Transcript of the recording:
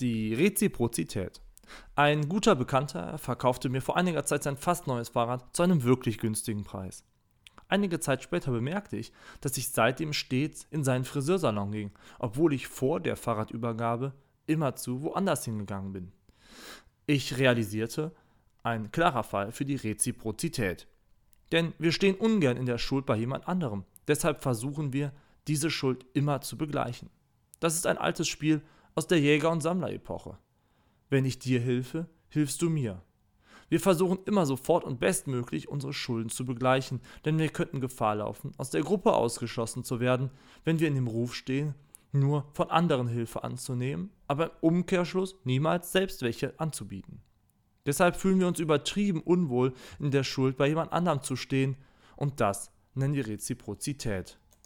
Die Reziprozität. Ein guter Bekannter verkaufte mir vor einiger Zeit sein fast neues Fahrrad zu einem wirklich günstigen Preis. Einige Zeit später bemerkte ich, dass ich seitdem stets in seinen Friseursalon ging, obwohl ich vor der Fahrradübergabe immerzu woanders hingegangen bin. Ich realisierte, ein klarer Fall für die Reziprozität. Denn wir stehen ungern in der Schuld bei jemand anderem. Deshalb versuchen wir, diese Schuld immer zu begleichen. Das ist ein altes Spiel aus der Jäger- und Sammlerepoche. Wenn ich dir hilfe, hilfst du mir. Wir versuchen immer sofort und bestmöglich unsere Schulden zu begleichen, denn wir könnten Gefahr laufen, aus der Gruppe ausgeschlossen zu werden, wenn wir in dem Ruf stehen, nur von anderen Hilfe anzunehmen, aber im Umkehrschluss niemals selbst welche anzubieten. Deshalb fühlen wir uns übertrieben unwohl, in der Schuld bei jemand anderem zu stehen, und das nennen wir Reziprozität.